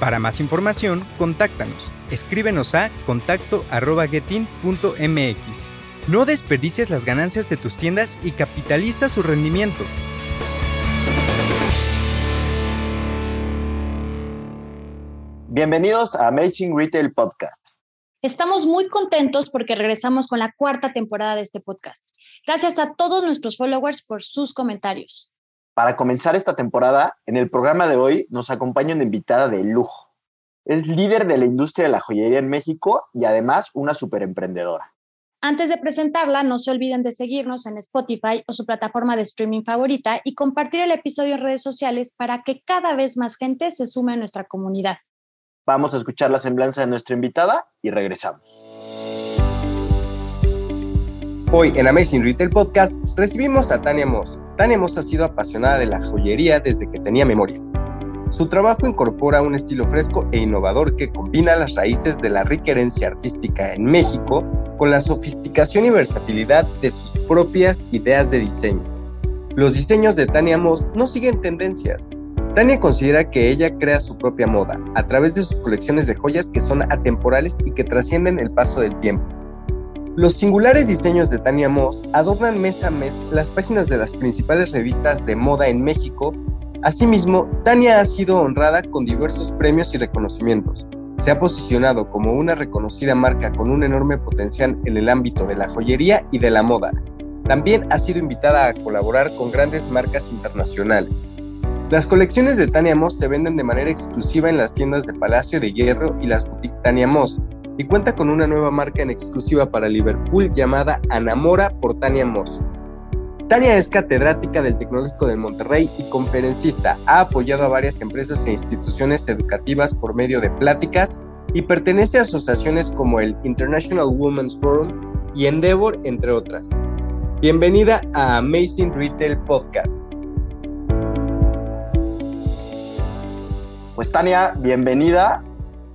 Para más información, contáctanos. Escríbenos a contacto.getin.mx. No desperdicies las ganancias de tus tiendas y capitaliza su rendimiento. Bienvenidos a Amazing Retail Podcast. Estamos muy contentos porque regresamos con la cuarta temporada de este podcast. Gracias a todos nuestros followers por sus comentarios. Para comenzar esta temporada, en el programa de hoy nos acompaña una invitada de lujo. Es líder de la industria de la joyería en México y además una superemprendedora. Antes de presentarla, no se olviden de seguirnos en Spotify o su plataforma de streaming favorita y compartir el episodio en redes sociales para que cada vez más gente se sume a nuestra comunidad. Vamos a escuchar la semblanza de nuestra invitada y regresamos. Hoy en Amazing Retail Podcast recibimos a Tania Moss. Tania Moss ha sido apasionada de la joyería desde que tenía memoria. Su trabajo incorpora un estilo fresco e innovador que combina las raíces de la rica herencia artística en México con la sofisticación y versatilidad de sus propias ideas de diseño. Los diseños de Tania Moss no siguen tendencias. Tania considera que ella crea su propia moda a través de sus colecciones de joyas que son atemporales y que trascienden el paso del tiempo. Los singulares diseños de Tania Moss adornan mes a mes las páginas de las principales revistas de moda en México. Asimismo, Tania ha sido honrada con diversos premios y reconocimientos. Se ha posicionado como una reconocida marca con un enorme potencial en el ámbito de la joyería y de la moda. También ha sido invitada a colaborar con grandes marcas internacionales. Las colecciones de Tania Moss se venden de manera exclusiva en las tiendas de Palacio de Hierro y las boutiques Tania Moss, y cuenta con una nueva marca en exclusiva para Liverpool llamada Anamora por Tania Moss. Tania es catedrática del Tecnológico de Monterrey y conferencista. Ha apoyado a varias empresas e instituciones educativas por medio de pláticas y pertenece a asociaciones como el International Women's Forum y Endeavor, entre otras. Bienvenida a Amazing Retail Podcast. Pues Tania, bienvenida.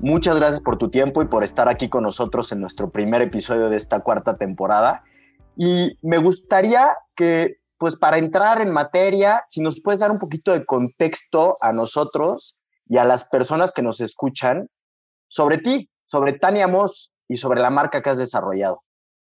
Muchas gracias por tu tiempo y por estar aquí con nosotros en nuestro primer episodio de esta cuarta temporada. Y me gustaría que, pues para entrar en materia, si nos puedes dar un poquito de contexto a nosotros y a las personas que nos escuchan sobre ti, sobre Tania Moss y sobre la marca que has desarrollado.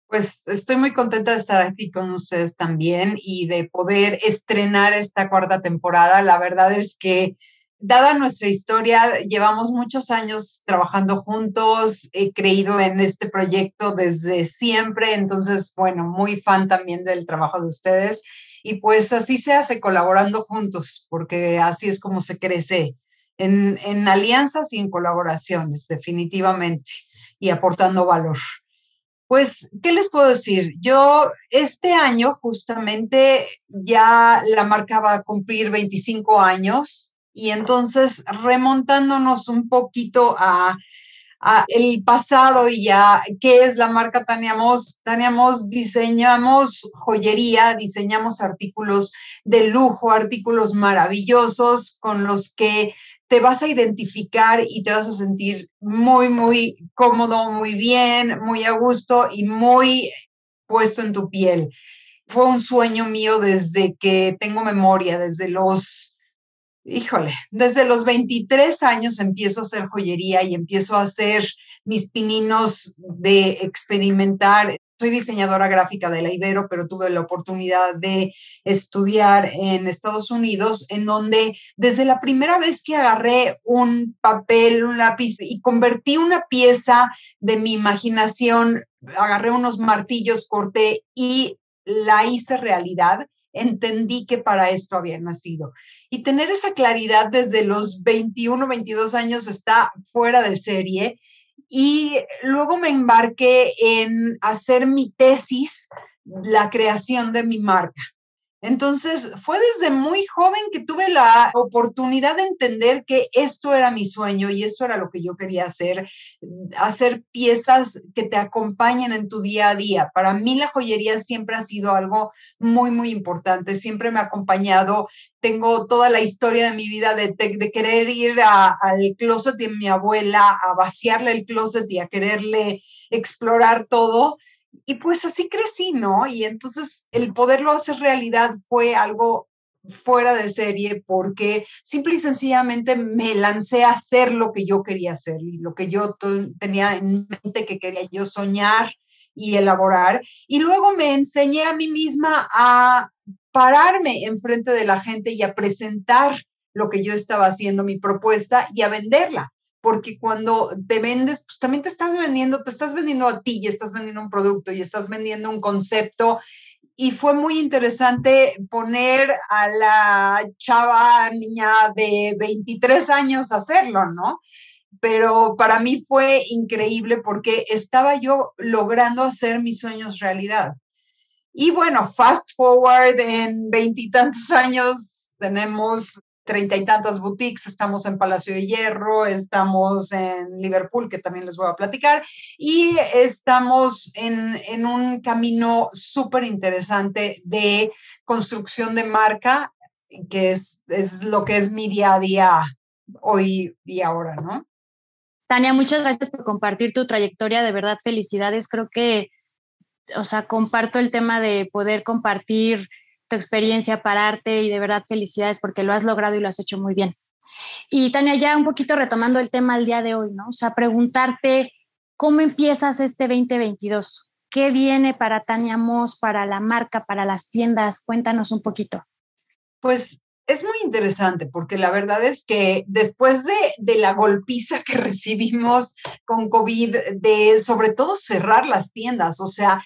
Pues estoy muy contenta de estar aquí con ustedes también y de poder estrenar esta cuarta temporada. La verdad es que dada nuestra historia, llevamos muchos años trabajando juntos, he creído en este proyecto desde siempre, entonces, bueno, muy fan también del trabajo de ustedes. Y pues así se hace colaborando juntos, porque así es como se crece en, en alianzas y en colaboraciones, definitivamente, y aportando valor. Pues, ¿qué les puedo decir? Yo este año justamente ya la marca va a cumplir 25 años y entonces, remontándonos un poquito a, el pasado y ya qué es la marca Taniamos, Taniamos diseñamos joyería, diseñamos artículos de lujo, artículos maravillosos con los que te vas a identificar y te vas a sentir muy, muy cómodo, muy bien, muy a gusto y muy puesto en tu piel. Fue un sueño mío desde que tengo memoria, desde los híjole, desde los 23 años empiezo a hacer joyería y empiezo a hacer mis pininos de experimentar. Soy diseñadora gráfica de la Ibero, pero tuve la oportunidad de estudiar en Estados Unidos, en donde desde la primera vez que agarré un papel, un lápiz y convertí una pieza de mi imaginación, agarré unos martillos, corté y la hice realidad, entendí que para esto había nacido. Y tener esa claridad desde los 21, 22 años está fuera de serie. Y luego me embarqué en hacer mi tesis, la creación de mi marca. Entonces, fue desde muy joven que tuve la oportunidad de entender que esto era mi sueño y esto era lo que yo quería hacer, hacer piezas que te acompañen en tu día a día. Para mí la joyería siempre ha sido algo muy, muy importante, siempre me ha acompañado. Tengo toda la historia de mi vida de, de querer ir al closet de mi abuela, a vaciarle el closet y a quererle explorar todo y pues así crecí, ¿no? Y entonces el poderlo hacer realidad fue algo fuera de serie porque simple y sencillamente me lancé a hacer lo que yo quería hacer y lo que yo tenía en mente que quería yo soñar y elaborar. Y luego me enseñé a mí misma a pararme enfrente de la gente y a presentar lo que yo estaba haciendo, mi propuesta y a venderla porque cuando te vendes, pues también te estás vendiendo, te estás vendiendo a ti y estás vendiendo un producto y estás vendiendo un concepto. Y fue muy interesante poner a la chava niña de 23 años a hacerlo, ¿no? Pero para mí fue increíble porque estaba yo logrando hacer mis sueños realidad. Y bueno, fast forward en veintitantos años tenemos treinta y tantas boutiques, estamos en Palacio de Hierro, estamos en Liverpool, que también les voy a platicar, y estamos en, en un camino súper interesante de construcción de marca, que es, es lo que es mi día a día hoy y ahora, ¿no? Tania, muchas gracias por compartir tu trayectoria, de verdad felicidades, creo que, o sea, comparto el tema de poder compartir tu experiencia, pararte y de verdad felicidades porque lo has logrado y lo has hecho muy bien. Y Tania, ya un poquito retomando el tema al día de hoy, ¿no? O sea, preguntarte cómo empiezas este 2022. ¿Qué viene para Tania Moss, para la marca, para las tiendas? Cuéntanos un poquito. Pues es muy interesante porque la verdad es que después de, de, la golpiza que recibimos con COVID, de sobre todo cerrar las tiendas, o sea,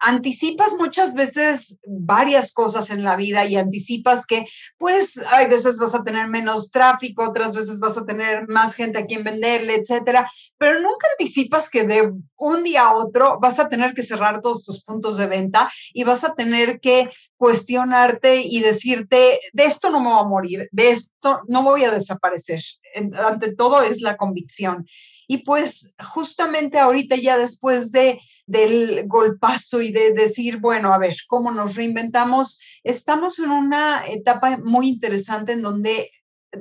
anticipas muchas veces varias cosas en la vida y anticipas que pues hay veces vas a tener menos tráfico, otras veces vas a tener más gente a quien venderle, etcétera, pero nunca anticipas que de un día a otro vas a tener que cerrar todos tus puntos de venta y vas a tener que cuestionarte y decirte, de esto no me voy a morir, de esto no voy a desaparecer. Ante todo es la convicción. Y pues justamente ahorita ya después de del golpazo y de decir, bueno, a ver, ¿cómo nos reinventamos? Estamos en una etapa muy interesante en donde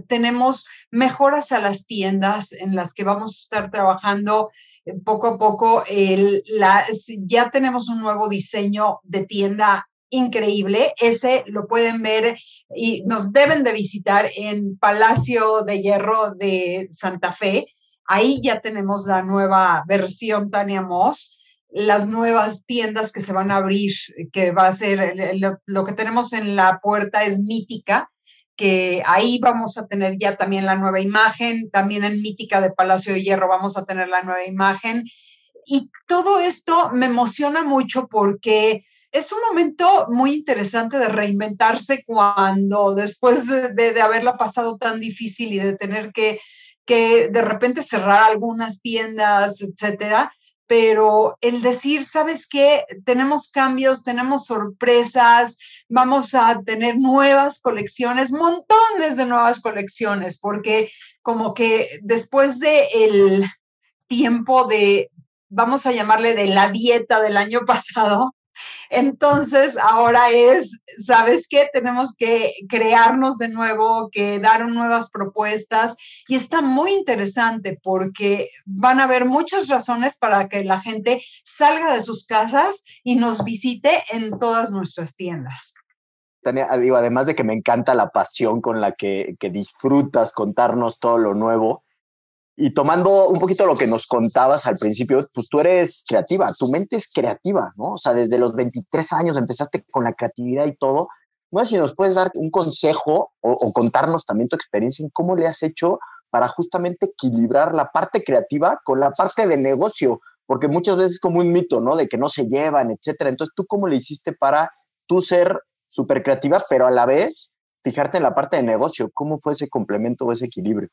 tenemos mejoras a las tiendas en las que vamos a estar trabajando eh, poco a poco. El, la, ya tenemos un nuevo diseño de tienda increíble. Ese lo pueden ver y nos deben de visitar en Palacio de Hierro de Santa Fe. Ahí ya tenemos la nueva versión Tania Moss las nuevas tiendas que se van a abrir, que va a ser lo, que tenemos en la puerta es Mítica, que ahí vamos a tener ya también la nueva imagen, también en Mítica de Palacio de Hierro vamos a tener la nueva imagen. Y todo esto me emociona mucho porque es un momento muy interesante de reinventarse cuando después de, de haberla pasado tan difícil y de tener que, que de repente cerrar algunas tiendas, etcétera, pero el decir, ¿sabes qué? Tenemos cambios, tenemos sorpresas, vamos a tener nuevas colecciones, montones de nuevas colecciones, porque como que después de el tiempo de, vamos a llamarle de la dieta del año pasado, entonces, ahora es, ¿sabes qué? Tenemos que crearnos de nuevo, que dar nuevas propuestas y está muy interesante porque van a haber muchas razones para que la gente salga de sus casas y nos visite en todas nuestras tiendas. Tania, digo, además de que me encanta la pasión con la que, que disfrutas contarnos todo lo nuevo, y tomando un poquito lo que nos contabas al principio, pues tú eres creativa, tu mente es creativa, ¿no? O sea, desde los 23 años empezaste con la creatividad y todo. No sé si nos puedes dar un consejo o, contarnos también tu experiencia en cómo le has hecho para justamente equilibrar la parte creativa con la parte de negocio, porque muchas veces es como un mito, ¿no? De que no se llevan, etcétera. Entonces, ¿tú cómo le hiciste para tú ser súper creativa, pero a la vez fijarte en la parte de negocio? ¿Cómo fue ese complemento o ese equilibrio?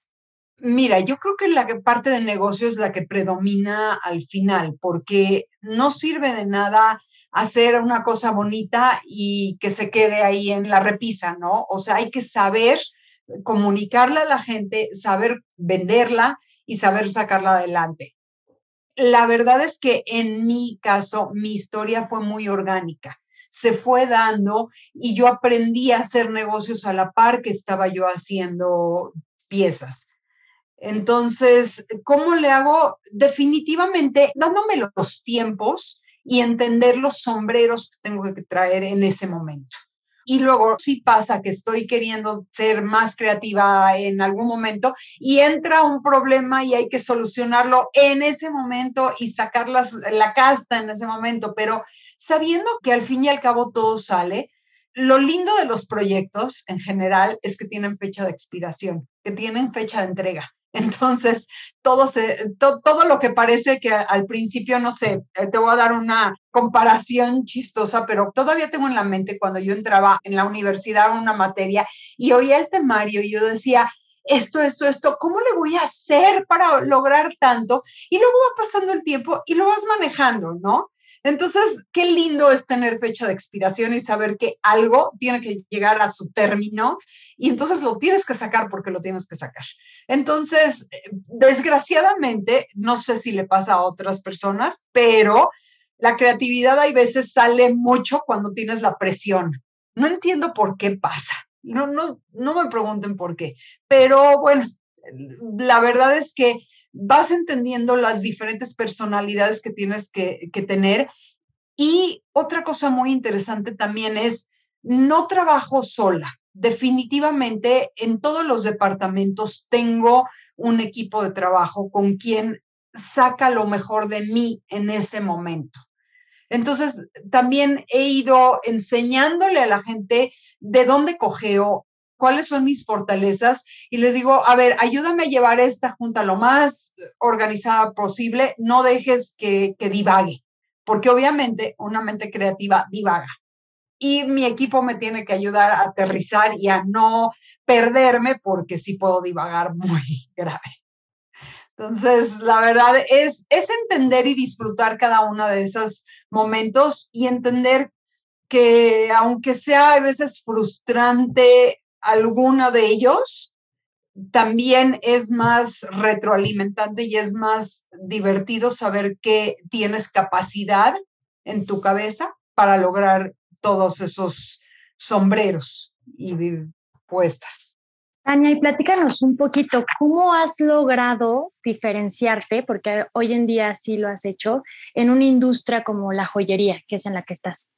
Mira, yo creo que la parte de negocio es la que predomina al final, porque no sirve de nada hacer una cosa bonita y que se quede ahí en la repisa, ¿no? O sea, hay que saber comunicarla a la gente, saber venderla y saber sacarla adelante. La verdad es que en mi caso, mi historia fue muy orgánica. Se fue dando y yo aprendí a hacer negocios a la par que estaba yo haciendo piezas. Entonces, ¿cómo le hago? Definitivamente dándome los tiempos y entender los sombreros que tengo que traer en ese momento. Y luego sí pasa que estoy queriendo ser más creativa en algún momento y entra un problema y hay que solucionarlo en ese momento y sacar la casta en ese momento, pero sabiendo que al fin y al cabo todo sale, lo lindo de los proyectos en general es que tienen fecha de expiración, que tienen fecha de entrega. Entonces, todo, se, todo lo que parece que al principio, no sé, eh, te voy a dar una comparación chistosa, pero todavía tengo en la mente cuando yo entraba en la universidad una materia y oía el temario y yo decía, esto, esto, esto, ¿cómo le voy a hacer para lograr tanto? Y luego va pasando el tiempo y lo vas manejando, ¿no? Entonces, qué lindo es tener fecha de expiración y saber que algo tiene que llegar a su término y entonces lo tienes que sacar porque lo tienes que sacar. Entonces, desgraciadamente, no sé si le pasa a otras personas, pero la creatividad hay veces sale mucho cuando tienes la presión. No entiendo por qué pasa. No, no, no me pregunten por qué, pero bueno, la verdad es que vas entendiendo las diferentes personalidades que tienes que, tener. Y otra cosa muy interesante también es, no trabajo sola. Definitivamente en todos los departamentos tengo un equipo de trabajo con quien saca lo mejor de mí en ese momento. Entonces, también he ido enseñándole a la gente de dónde cogeo, cuáles son mis fortalezas y les digo, a ver, ayúdame a llevar esta junta lo más organizada posible, no dejes que, que divague, porque obviamente una mente creativa divaga. Y mi equipo me tiene que ayudar a aterrizar y a no perderme porque sí puedo divagar muy grave. Entonces, la verdad es, es entender y disfrutar cada uno de esos momentos y entender que aunque sea a veces frustrante alguno de ellos, también es más retroalimentante y es más divertido saber que tienes capacidad en tu cabeza para lograr todos esos sombreros y puestas. Tania, y platícanos un poquito, ¿cómo has logrado diferenciarte, porque hoy en día sí lo has hecho, en una industria como la joyería, que es en la que estás?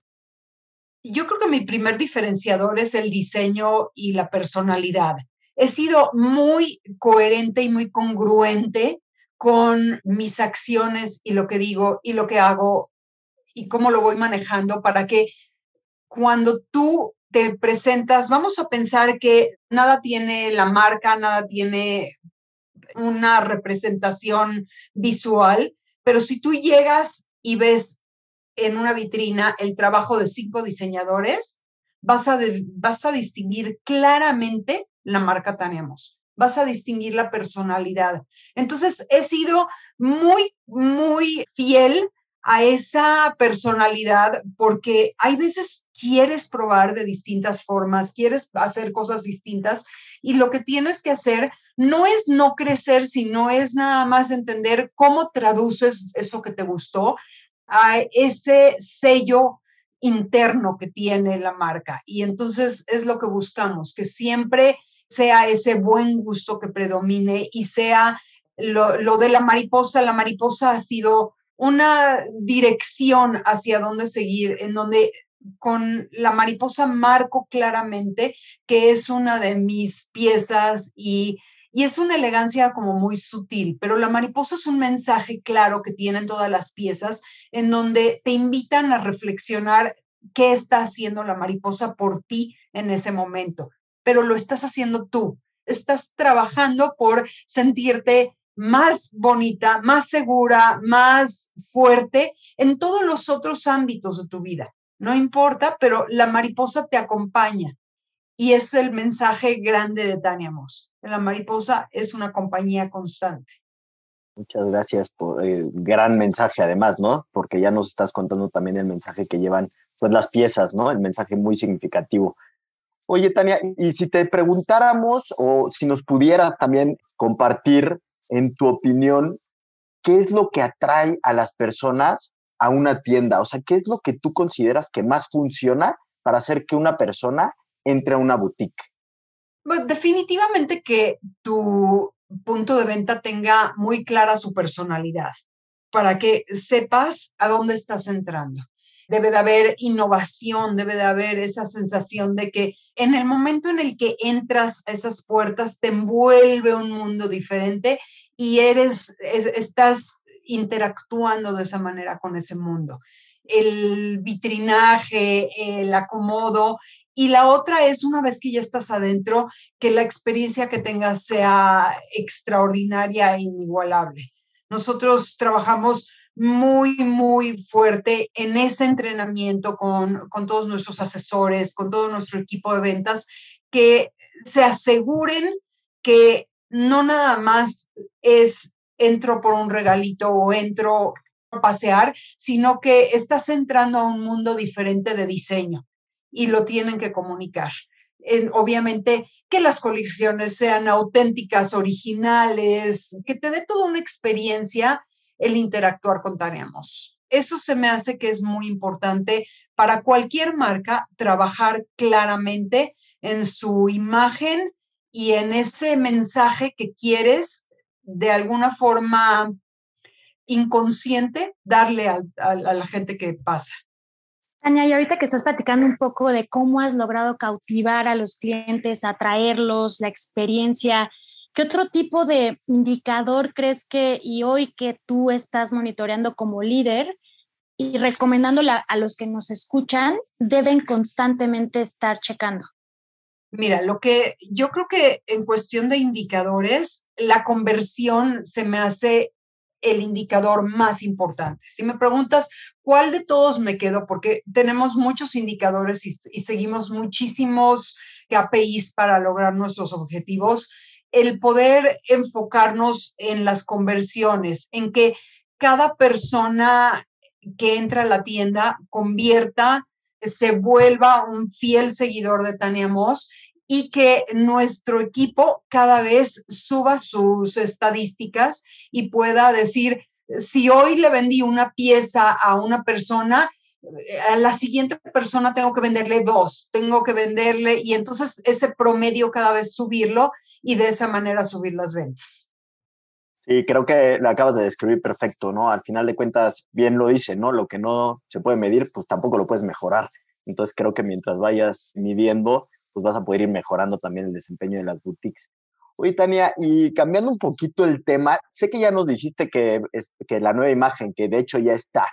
Yo creo que mi primer diferenciador es el diseño y la personalidad. He sido muy coherente y muy congruente con mis acciones y lo que digo y lo que hago y cómo lo voy manejando para que cuando tú te presentas, vamos a pensar que nada tiene la marca, nada tiene una representación visual, pero si tú llegas y ves en una vitrina el trabajo de cinco diseñadores, vas a, vas a distinguir claramente la marca Tenemos, vas a distinguir la personalidad. Entonces, he sido muy, muy fiel a esa personalidad porque hay veces quieres probar de distintas formas, quieres hacer cosas distintas y lo que tienes que hacer no es no crecer, sino es nada más entender cómo traduces eso que te gustó a ese sello interno que tiene la marca. Y entonces es lo que buscamos, que siempre sea ese buen gusto que predomine y sea lo, de la mariposa. La mariposa ha sido una dirección hacia dónde seguir, en donde con la mariposa marco claramente que es una de mis piezas y y es una elegancia como muy sutil, pero la mariposa es un mensaje claro que tienen todas las piezas en donde te invitan a reflexionar qué está haciendo la mariposa por ti en ese momento, pero lo estás haciendo tú, estás trabajando por sentirte más bonita, más segura, más fuerte en todos los otros ámbitos de tu vida. No importa, pero la mariposa te acompaña. Y es el mensaje grande de Tania Moss. La mariposa es una compañía constante. Muchas gracias por el eh, gran mensaje además, ¿no? Porque ya nos estás contando también el mensaje que llevan pues las piezas, ¿no? El mensaje muy significativo. Oye, Tania, y si te preguntáramos o si nos pudieras también compartir en tu opinión, ¿qué es lo que atrae a las personas a una tienda? O sea, ¿qué es lo que tú consideras que más funciona para hacer que una persona entre a una boutique? Pues definitivamente que tu punto de venta tenga muy clara su personalidad para que sepas a dónde estás entrando. Debe de haber innovación, debe de haber esa sensación de que en el momento en el que entras a esas puertas te envuelve un mundo diferente y eres, estás interactuando de esa manera con ese mundo. El vitrinaje, el acomodo y la otra es, una vez que ya estás adentro, que la experiencia que tengas sea extraordinaria e inigualable. Nosotros trabajamos muy, muy fuerte en ese entrenamiento con, con todos nuestros asesores, con todo nuestro equipo de ventas, que se aseguren que no nada más es entro por un regalito o entro a pasear, sino que estás entrando a un mundo diferente de diseño y lo tienen que comunicar. obviamente, que las colecciones sean auténticas, originales, que te dé toda una experiencia el interactuar con Tania Eso se me hace que es muy importante para cualquier marca trabajar claramente en su imagen y en ese mensaje que quieres de alguna forma inconsciente darle a la gente que pasa. Tania, y ahorita que estás platicando un poco de cómo has logrado cautivar a los clientes, atraerlos, la experiencia, ¿qué otro tipo de indicador crees que, y hoy que tú estás monitoreando como líder y recomendándole a los que nos escuchan, deben constantemente estar checando? Mira, lo que yo creo que en cuestión de indicadores, la conversión se me hace el indicador más importante. Si me preguntas cuál de todos me quedo, porque tenemos muchos indicadores y, seguimos muchísimos KPIs para lograr nuestros objetivos, el poder enfocarnos en las conversiones, en que cada persona que entra a la tienda convierta, se vuelva un fiel seguidor de Tania Moss y que nuestro equipo cada vez suba sus estadísticas y pueda decir, si hoy le vendí una pieza a una persona, eh, a la siguiente persona tengo que venderle dos, tengo que venderle y entonces ese promedio cada vez subirlo y de esa manera subir las ventas. Sí, creo que lo acabas de describir perfecto, ¿no? Al final de cuentas, bien lo dice, ¿no? Lo que no se puede medir, pues tampoco lo puedes mejorar. Entonces creo que mientras vayas midiendo, pues vas a poder ir mejorando también el desempeño de las boutiques. Oye, Tania, y cambiando un poquito el tema, sé que ya nos dijiste que, que la nueva imagen, que de hecho ya está.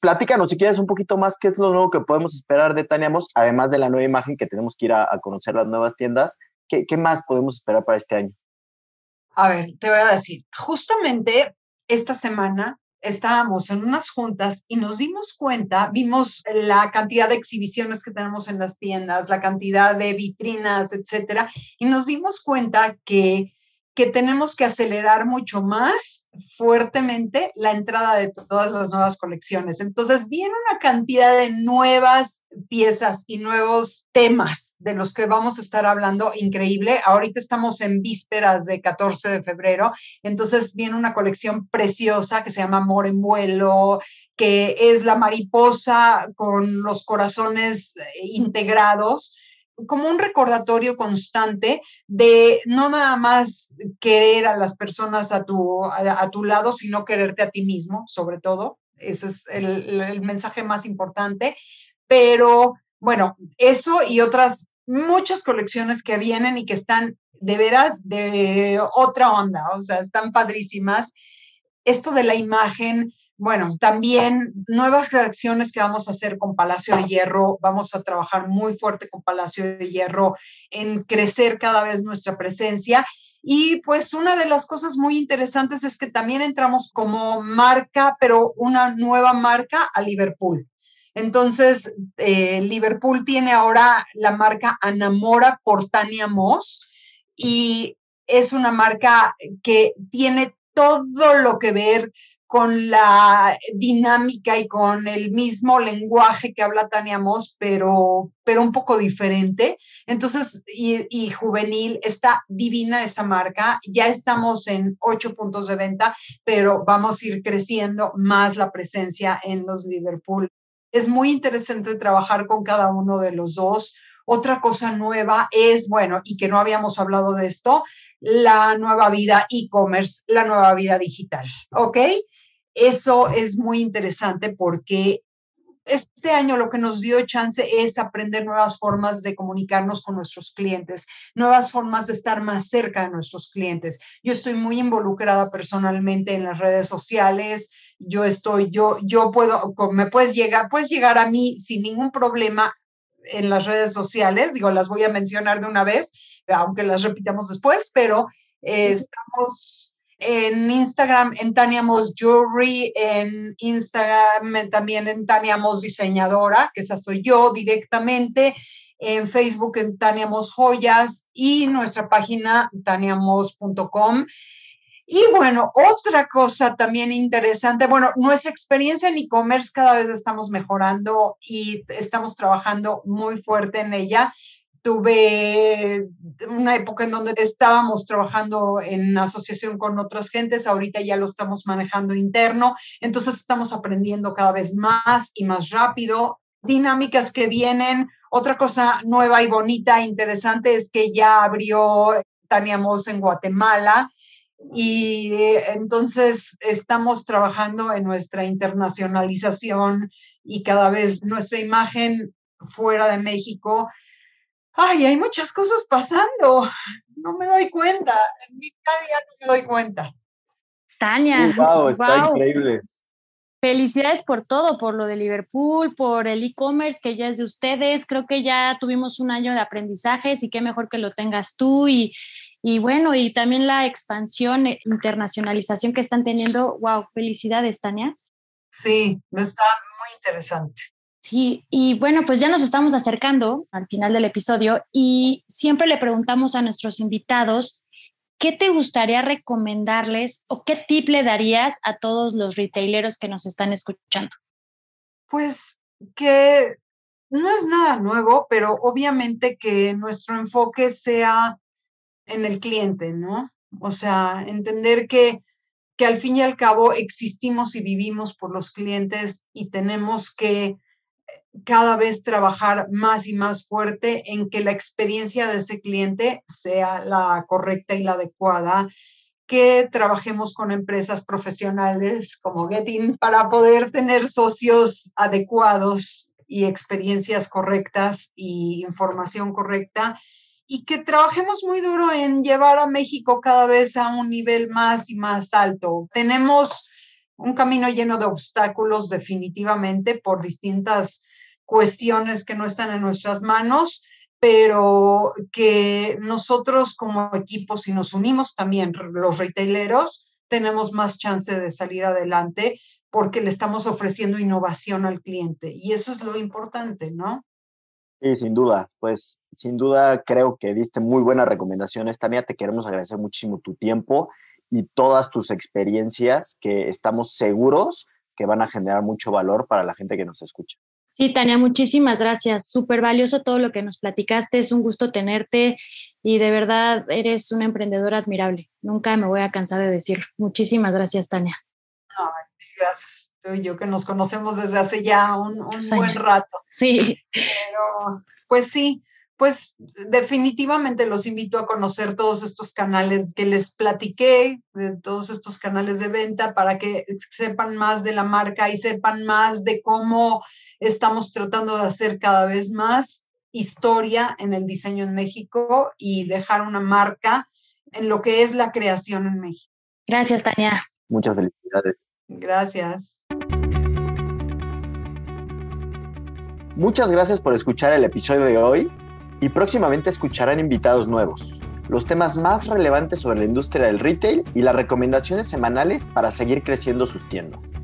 Platícanos, si quieres, un poquito más, qué es lo nuevo que podemos esperar de Tania Moss, además de la nueva imagen que tenemos que ir a, conocer las nuevas tiendas. ¿Qué, ¿Qué más podemos esperar para este año? A ver, te voy a decir, justamente esta semana estábamos en unas juntas y nos dimos cuenta, vimos la cantidad de exhibiciones que tenemos en las tiendas, la cantidad de vitrinas, etcétera, y nos dimos cuenta que que tenemos que acelerar mucho más fuertemente la entrada de todas las nuevas colecciones. Entonces, viene una cantidad de nuevas piezas y nuevos temas de los que vamos a estar hablando increíble. Ahorita estamos en vísperas de 14 de febrero, entonces viene una colección preciosa que se llama Amor en vuelo, que es la mariposa con los corazones eh, integrados como un recordatorio constante de no nada más querer a las personas a tu, a, tu lado, sino quererte a ti mismo, sobre todo. Ese es el, el mensaje más importante. Pero bueno, eso y otras muchas colecciones que vienen y que están de veras de otra onda, o sea, están padrísimas. Esto de la imagen, bueno, también nuevas reacciones que vamos a hacer con Palacio de Hierro. Vamos a trabajar muy fuerte con Palacio de Hierro en crecer cada vez nuestra presencia. Y pues una de las cosas muy interesantes es que también entramos como marca, pero una nueva marca a Liverpool. Entonces, eh, Liverpool tiene ahora la marca Anamora por Tania Moss y es una marca que tiene todo lo que ver con la dinámica y con el mismo lenguaje que habla Tania Moss, pero, pero un poco diferente. Entonces, y, juvenil, está divina esa marca. Ya estamos en ocho puntos de venta, pero vamos a ir creciendo más la presencia en los Liverpool. Es muy interesante trabajar con cada uno de los dos. Otra cosa nueva es, bueno, y que no habíamos hablado de esto, la nueva vida e-commerce, la nueva vida digital, ¿ok? Eso es muy interesante porque este año lo que nos dio chance es aprender nuevas formas de comunicarnos con nuestros clientes, nuevas formas de estar más cerca de nuestros clientes. Yo estoy muy involucrada personalmente en las redes sociales. Yo estoy, yo, yo puedo, me puedes llegar, puedes llegar a mí sin ningún problema en las redes sociales. Digo, las voy a mencionar de una vez aunque las repitamos después, pero eh, estamos en Instagram en Tania Moss Jewelry, en Instagram también en Tania Moss Diseñadora, que esa soy yo directamente, en Facebook en Tania Moss Joyas y nuestra página taniamos.com. Y bueno, otra cosa también interesante, bueno, nuestra experiencia en e-commerce cada vez estamos mejorando y estamos trabajando muy fuerte en ella tuve una época en donde estábamos trabajando en asociación con otras gentes, ahorita ya lo estamos manejando interno, entonces estamos aprendiendo cada vez más y más rápido, dinámicas que vienen. Otra cosa nueva y bonita, interesante, es que ya abrió Tania Moss en Guatemala y entonces estamos trabajando en nuestra internacionalización y cada vez nuestra imagen fuera de México ay, hay muchas cosas pasando, no me doy cuenta, en mi día no me doy cuenta. Tania, wow, está increíble. Felicidades por todo, por lo de Liverpool, por el e-commerce que ya es de ustedes. Creo que ya tuvimos un año de aprendizajes y qué mejor que lo tengas tú y, y bueno, y también la expansión, e internacionalización que están teniendo. Wow, felicidades, Tania. Sí, está muy interesante. Sí, y bueno, pues ya nos estamos acercando al final del episodio y siempre le preguntamos a nuestros invitados, ¿qué te gustaría recomendarles o qué tip le darías a todos los retaileros que nos están escuchando? Pues que no es nada nuevo, pero obviamente que nuestro enfoque sea en el cliente, ¿no? O sea, entender que, que al fin y al cabo existimos y vivimos por los clientes y tenemos que cada vez trabajar más y más fuerte en que la experiencia de ese cliente sea la correcta y la adecuada, que trabajemos con empresas profesionales como Getting para poder tener socios adecuados y experiencias correctas y información correcta y que trabajemos muy duro en llevar a México cada vez a un nivel más y más alto. Tenemos un camino lleno de obstáculos definitivamente por distintas cuestiones que no están en nuestras manos, pero que nosotros como equipo, si nos unimos también los retaileros, tenemos más chance de salir adelante porque le estamos ofreciendo innovación al cliente. Y eso es lo importante, ¿no? Sí, sin duda. Pues sin duda creo que diste muy buenas recomendaciones. Tania, te queremos agradecer muchísimo tu tiempo y todas tus experiencias que estamos seguros que van a generar mucho valor para la gente que nos escucha. Sí, Tania, muchísimas gracias. Súper valioso todo lo que nos platicaste. Es un gusto tenerte y de verdad eres una emprendedora admirable. Nunca me voy a cansar de decirlo. Muchísimas gracias, Tania. gracias. Tú y yo que nos conocemos desde hace ya un, un buen rato. Sí. Pero, pues sí, pues definitivamente los invito a conocer todos estos canales que les platiqué, de todos estos canales de venta, para que sepan más de la marca y sepan más de cómo estamos tratando de hacer cada vez más historia en el diseño en México y dejar una marca en lo que es la creación en México. Gracias, Tania. Muchas felicidades. Gracias. Muchas gracias por escuchar el episodio de hoy y próximamente escucharán invitados nuevos, los temas más relevantes sobre la industria del retail y las recomendaciones semanales para seguir creciendo sus tiendas.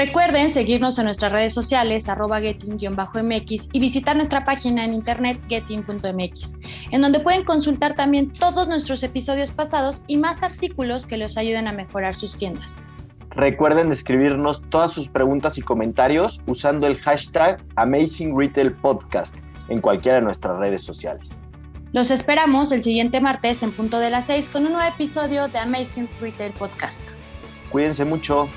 Recuerden seguirnos en nuestras redes sociales, arroba getting-mx y visitar nuestra página en internet getting.mx, en donde pueden consultar también todos nuestros episodios pasados y más artículos que les ayuden a mejorar sus tiendas. Recuerden escribirnos todas sus preguntas y comentarios usando el hashtag Amazing Retail Podcast en cualquiera de nuestras redes sociales. Los esperamos el siguiente martes en punto de las 6 con un nuevo episodio de Amazing Retail Podcast. Cuídense mucho.